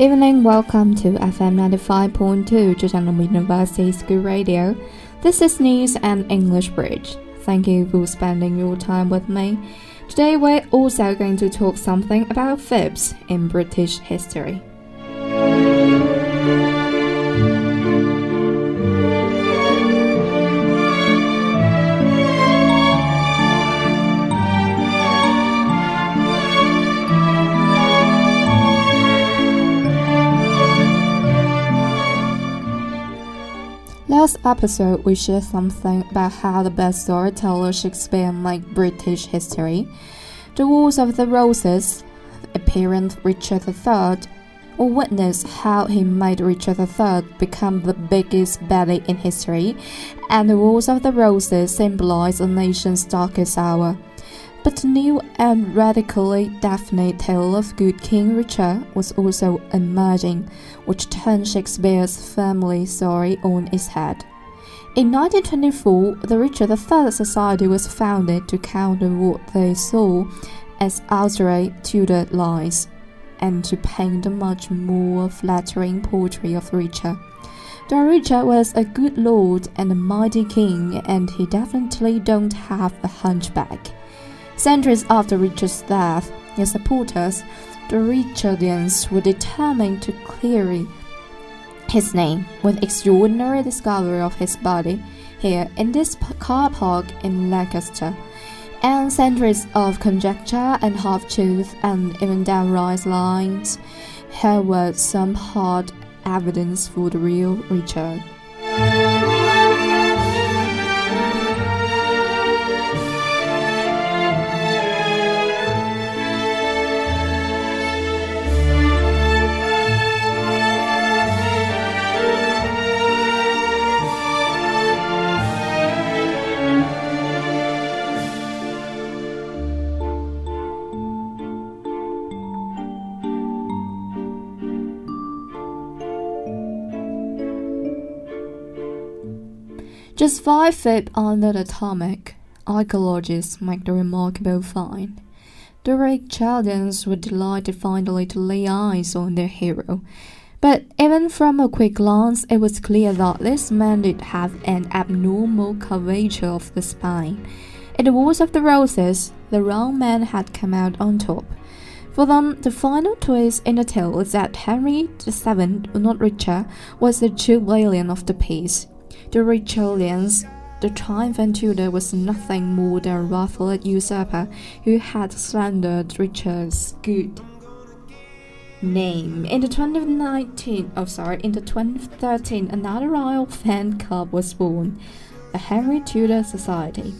Evening, welcome to FM 95.2 Zhejiang University School Radio. This is News and English Bridge. Thank you for spending your time with me. Today we're also going to talk something about fibs in British history. Last episode, we shared something about how the best storyteller Shakespeare made British history. The Wars of the Roses, appearing Richard III, or witness how he made Richard III become the biggest baddie in history, and the Wars of the Roses symbolize a nation's darkest hour. But the new and radically definite tale of Good King Richard was also emerging, which turned Shakespeare's family story on its head. In 1924, the Richard III Society was founded to counter what they saw as outright Tudor lies, and to paint a much more flattering portrait of Richard. Though Richard was a good lord and a mighty king, and he definitely don't have a hunchback. Centuries after Richard's death, his supporters, the Richardians, were determined to clear his name with extraordinary discovery of his body here in this car park in Lancaster, and centuries of conjecture and half-truth and even downright lies, here was some hard evidence for the real Richard. Just five feet under the atomic, archaeologists make the remarkable find. The Richardians were delighted finally to lay eyes on their hero. But even from a quick glance, it was clear that this man did have an abnormal curvature of the spine. In the Wars of the Roses, the wrong man had come out on top. For them, the final twist in the tale is that Henry VII, not Richard, was the true villain of the piece. The Richardians, the triumphant Tudor was nothing more than a ruffled usurper who had slandered Richard's good name. In the 2019, oh sorry, in the 2013, another royal fan club was born, the Henry Tudor Society.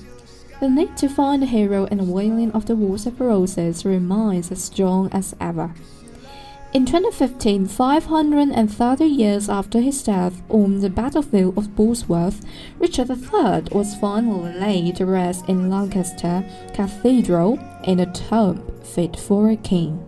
The need to find a hero in the villain of the Wars of Roses remains as strong as ever. In 2015, 530 years after his death on the battlefield of Bosworth, Richard III was finally laid to rest in Lancaster Cathedral in a tomb fit for a king.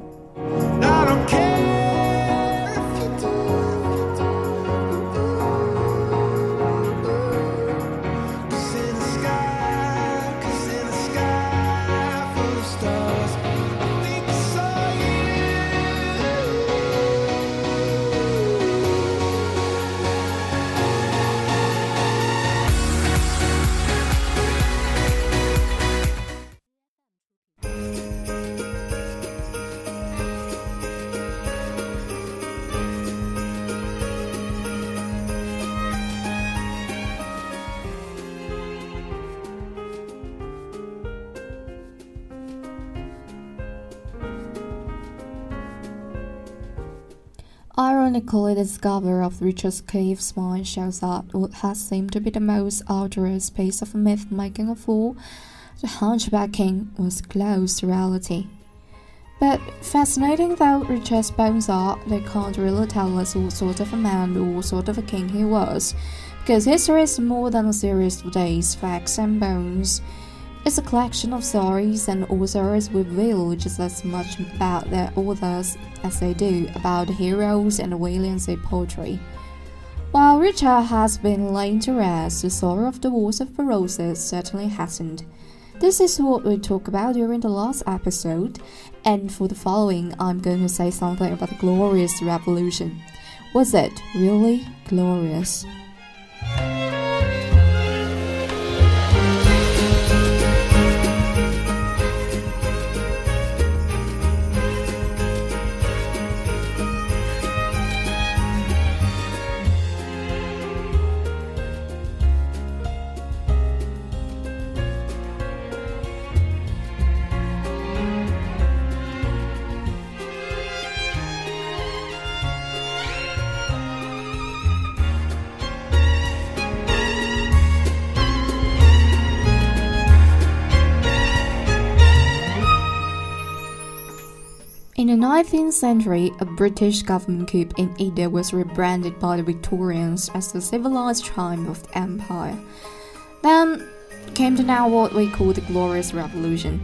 Ironically, the discovery of Richard's cave spine shows that what has seemed to be the most arduous piece of myth making of all, the Hunchback King, was close to reality. But fascinating though Richard's bones are, they can't really tell us what sort of a man or what sort of a king he was, because history is more than a series of days, facts, and bones. It's a collection of stories, and authors reveal just as much about their authors as they do about the heroes and the villains they portray. While Richard has been laid to rest, the story of the Wars of the Roses certainly hasn't. This is what we talked about during the last episode, and for the following, I'm going to say something about the Glorious Revolution. Was it really glorious? The 19th century, a British government coup in India was rebranded by the Victorians as the civilized triumph of the empire. Then came to now what we call the Glorious Revolution.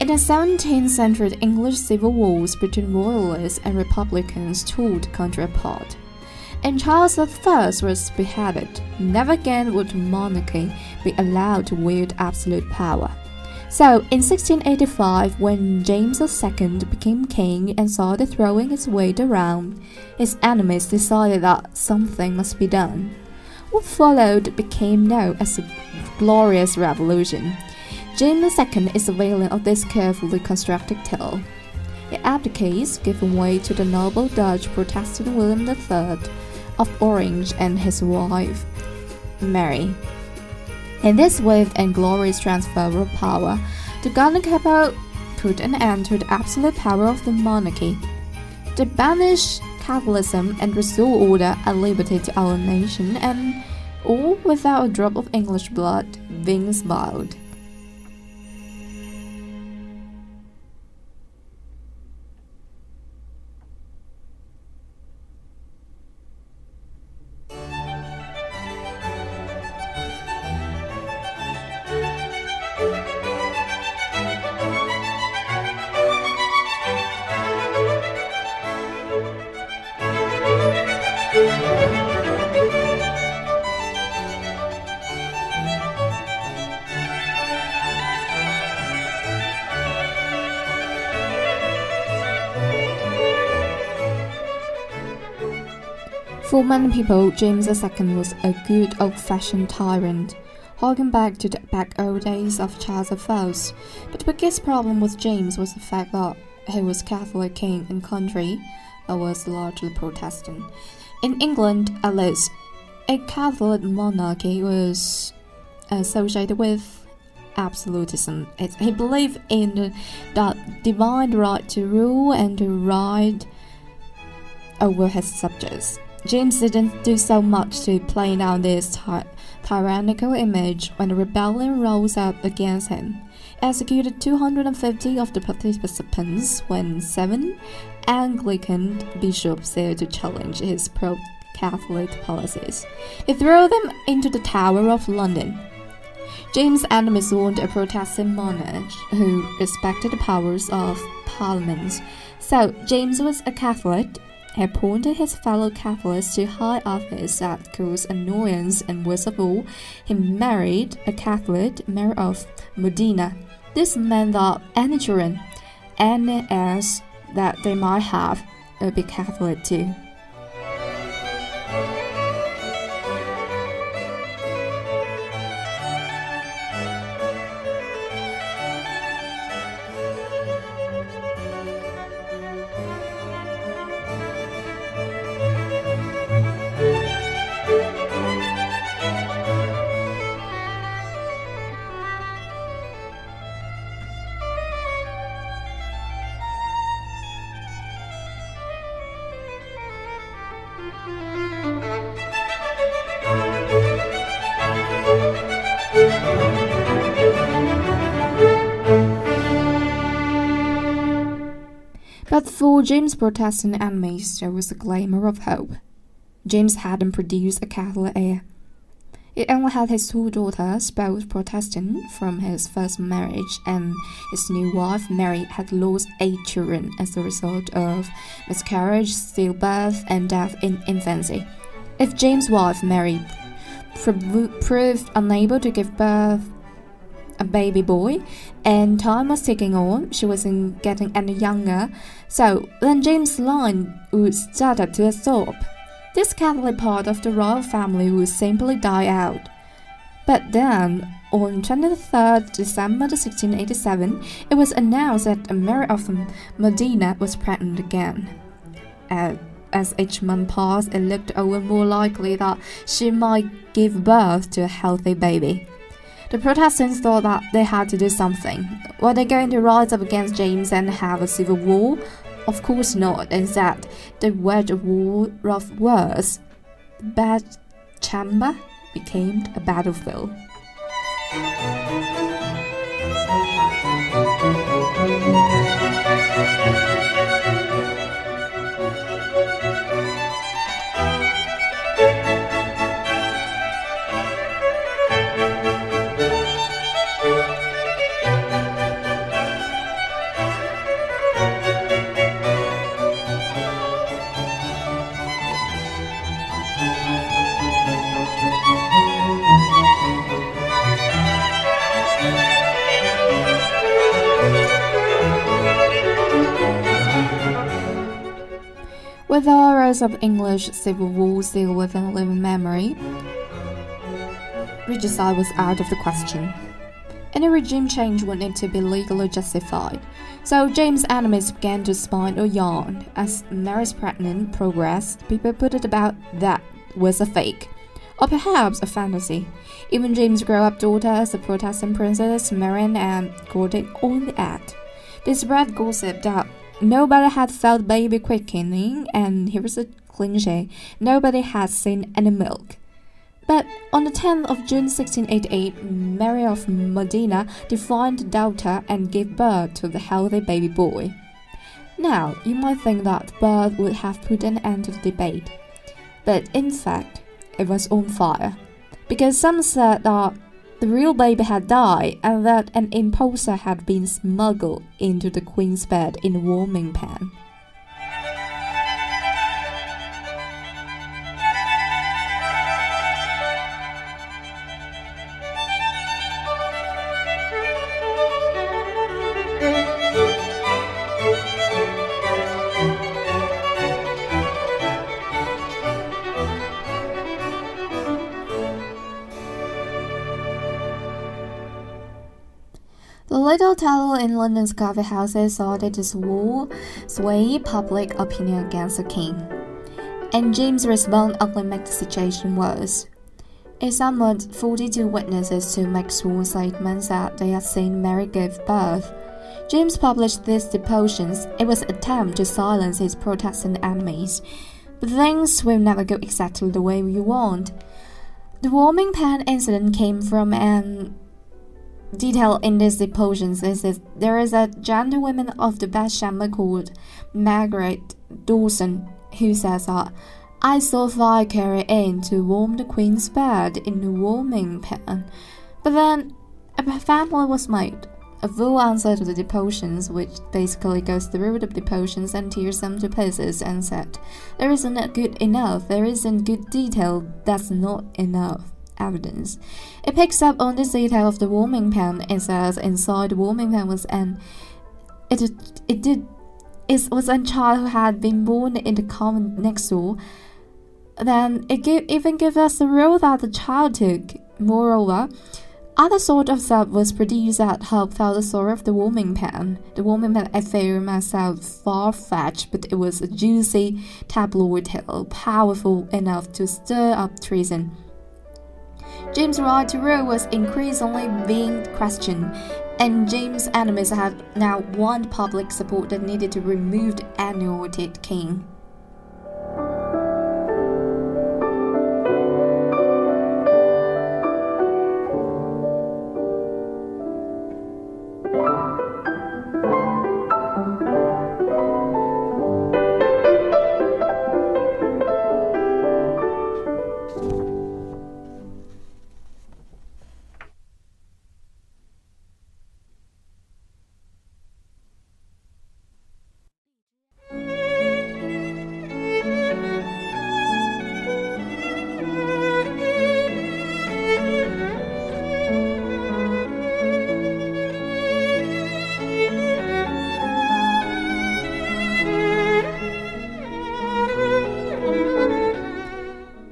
In the 17th century, the English civil wars between royalists and republicans tore the country apart. And Charles I was beheaded. Never again would monarchy be allowed to wield absolute power. So, in 1685, when James II became king and started throwing his weight around, his enemies decided that something must be done. What followed became known as the Glorious Revolution. James II is the villain of this carefully constructed tale. He abdicates, giving way to the noble Dutch Protestant William III of Orange and his wife, Mary. In this swift and glorious transfer of power, the Ghana Capital put an end to the absolute power of the monarchy. They banished Catholicism and restored order and liberty to our nation, and all without a drop of English blood being spilled. For many people, James II was a good old-fashioned tyrant, harking back to the back old days of Charles I. But the biggest problem with James was the fact that he was Catholic king in country that was largely Protestant. In England, at least, a Catholic monarchy was associated with absolutism. It, he believed in the, divine right to rule and to ride over his subjects. James didn't do so much to play down this ty tyrannical image when the rebellion rose up against him. Executed 250 of the participants when seven Anglican bishops dared to challenge his pro Catholic policies. He threw them into the Tower of London. James' enemies wanted a Protestant monarch who respected the powers of Parliament. So, James was a Catholic appointed his fellow Catholics to high office that caused annoyance, and worst of all, he married a Catholic, Mary of Modena. This meant that any children, any heirs that they might have, would be Catholic too. For James' Protestant enemies, there was a glimmer of hope. James hadn't produced a Catholic heir. He only had his two daughters, both Protestant, from his first marriage, and his new wife, Mary, had lost eight children as a result of miscarriage, stillbirth, and death in infancy. If James' wife, Mary, proved unable to give birth a baby boy, and time was ticking on. She wasn't getting any younger, so then James' line would stutter to a stop. This Catholic part of the royal family would simply die out. But then, on 23rd December 1687, it was announced that Mary of Modena was pregnant again. Uh, as each month passed, it looked over more likely that she might give birth to a healthy baby. The Protestants thought that they had to do something. Were they going to rise up against James and have a civil war? Of course not. Instead, they waged a war of words. The bed chamber became a battlefield. Horrors of English civil war still within living memory, regicide was out of the question. Any regime change would need to be legally justified. So James' enemies began to spin a yarn. As Mary's pregnant progressed, people put it about that was a fake, or perhaps a fantasy. Even James' grown-up daughter the Protestant princess, Marianne and Gordon on the act. They spread gossip that Nobody had felt baby quickening, and here's a cliche nobody had seen any milk. But on the 10th of June 1688, Mary of Modena defined the daughter and gave birth to the healthy baby boy. Now, you might think that birth would have put an end to the debate, but in fact, it was on fire, because some said that the real baby had died and that an impostor had been smuggled into the queen's bed in a warming pan. Little title in London's coffee houses started to sway, sway public opinion against the king. And James' response only made the situation worse. It summoned 42 witnesses to make sworn statements that they had seen Mary give birth. James published these depositions. It was an attempt to silence his Protestant enemies. But things will never go exactly the way you want. The warming pan incident came from an detail in these depositions is that there is a gentlewoman of the bedchamber called Margaret Dawson who says that I saw fire carried in to warm the queen's bed in the warming pan, but then a family was made. A full answer to the depositions, which basically goes through the depositions and tears them to pieces, and said, There isn't good enough, there isn't good detail, that's not enough evidence. It picks up on this detail of the warming pan and says inside the warming pan was an it it did it was a child who had been born in the convent next door. Then it give, even gives us the role that the child took. Moreover, other sort of stuff was produced that helped tell the story of the warming pan. The warming pan I found myself far fetched, but it was a juicy tabloid tale, powerful enough to stir up treason. James' right to rule was increasingly being questioned, and James' enemies had now won public support that needed to remove the anointed king.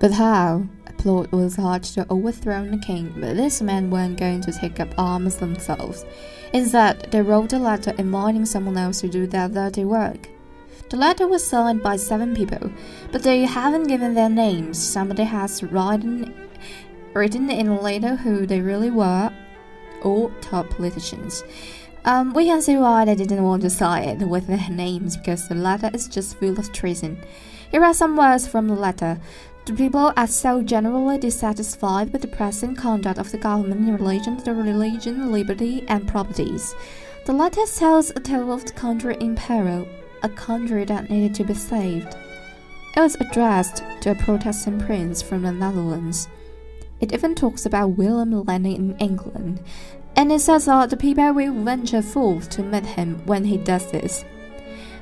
But how? A plot was hatched to overthrow the king, but these men weren't going to take up arms themselves. Instead, they wrote a letter inviting someone else to do their dirty work. The letter was signed by seven people, but they haven't given their names. Somebody has written, written in letter who they really were, all top politicians. Um, we can see why they didn't want to sign it with their names because the letter is just full of treason. Here are some words from the letter. The people are so generally dissatisfied with the present conduct of the government in relation to religion, liberty, and properties. The letter tells a tale of the country in peril, a country that needed to be saved. It was addressed to a Protestant prince from the Netherlands. It even talks about William landing in England, and it says that the people will venture forth to meet him when he does this.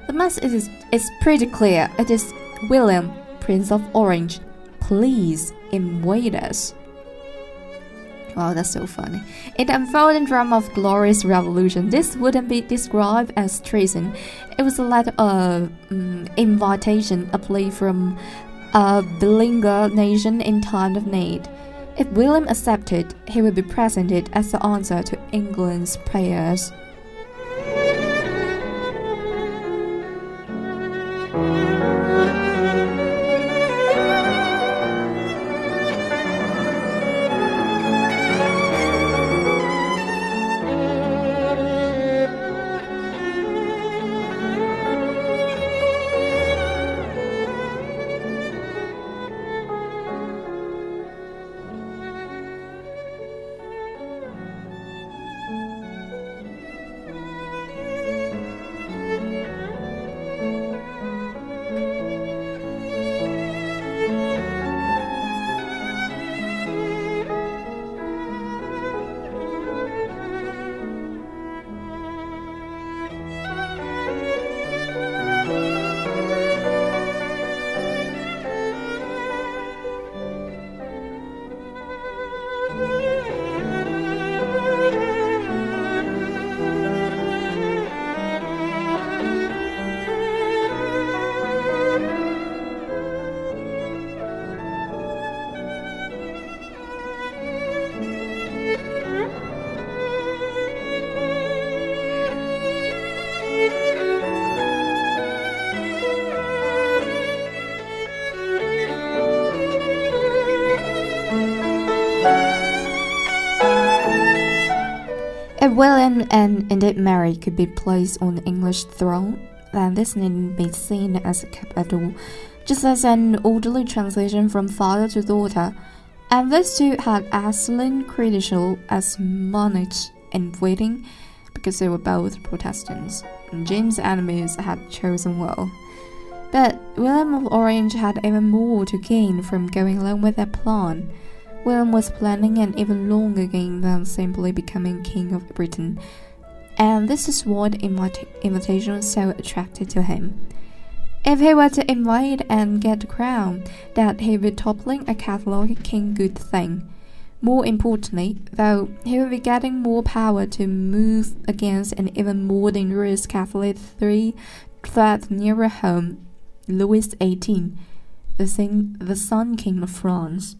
The message is, is pretty clear. It is William, Prince of Orange, please invade us. Wow, that's so funny. In the unfolding drama of glorious revolution, this wouldn't be described as treason. It was a letter of um, invitation, a plea from a beleaguered nation in time of need. If William accepted, he would be presented as the answer to England's prayers. William and indeed Mary could be placed on the English throne, then this needn't be seen as a cap at all, just as an orderly transition from father to daughter. And these two had excellent credentials as monarchs in waiting because they were both Protestants. And James's enemies had chosen well. But William of Orange had even more to gain from going along with their plan. William was planning an even longer game than simply becoming King of Britain, and this is what invita invitation so attracted to him. If he were to invade and get the crown, that he would toppling a Catholic king good thing. More importantly, though, he would be getting more power to move against an even more dangerous Catholic three threat nearer home, Louis XVIII, the, the Sun King of France.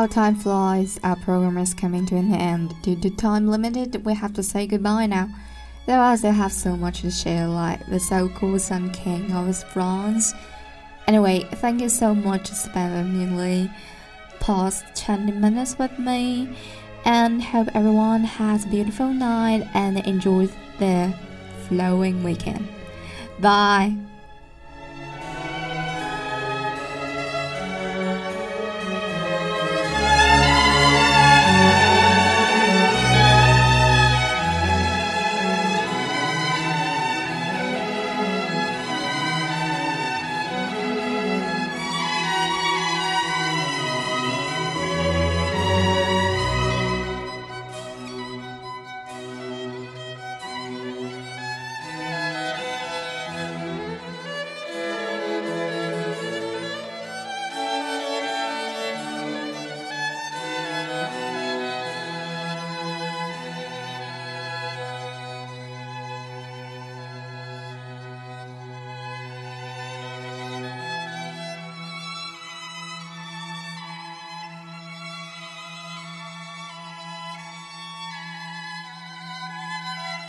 How time flies, our program is coming to an end. Due to time limited, we have to say goodbye now. Though I still have so much to share, like the so-called Sun King of France. Anyway, thank you so much, Span Lee. past 20 minutes with me and hope everyone has a beautiful night and enjoys their flowing weekend. Bye.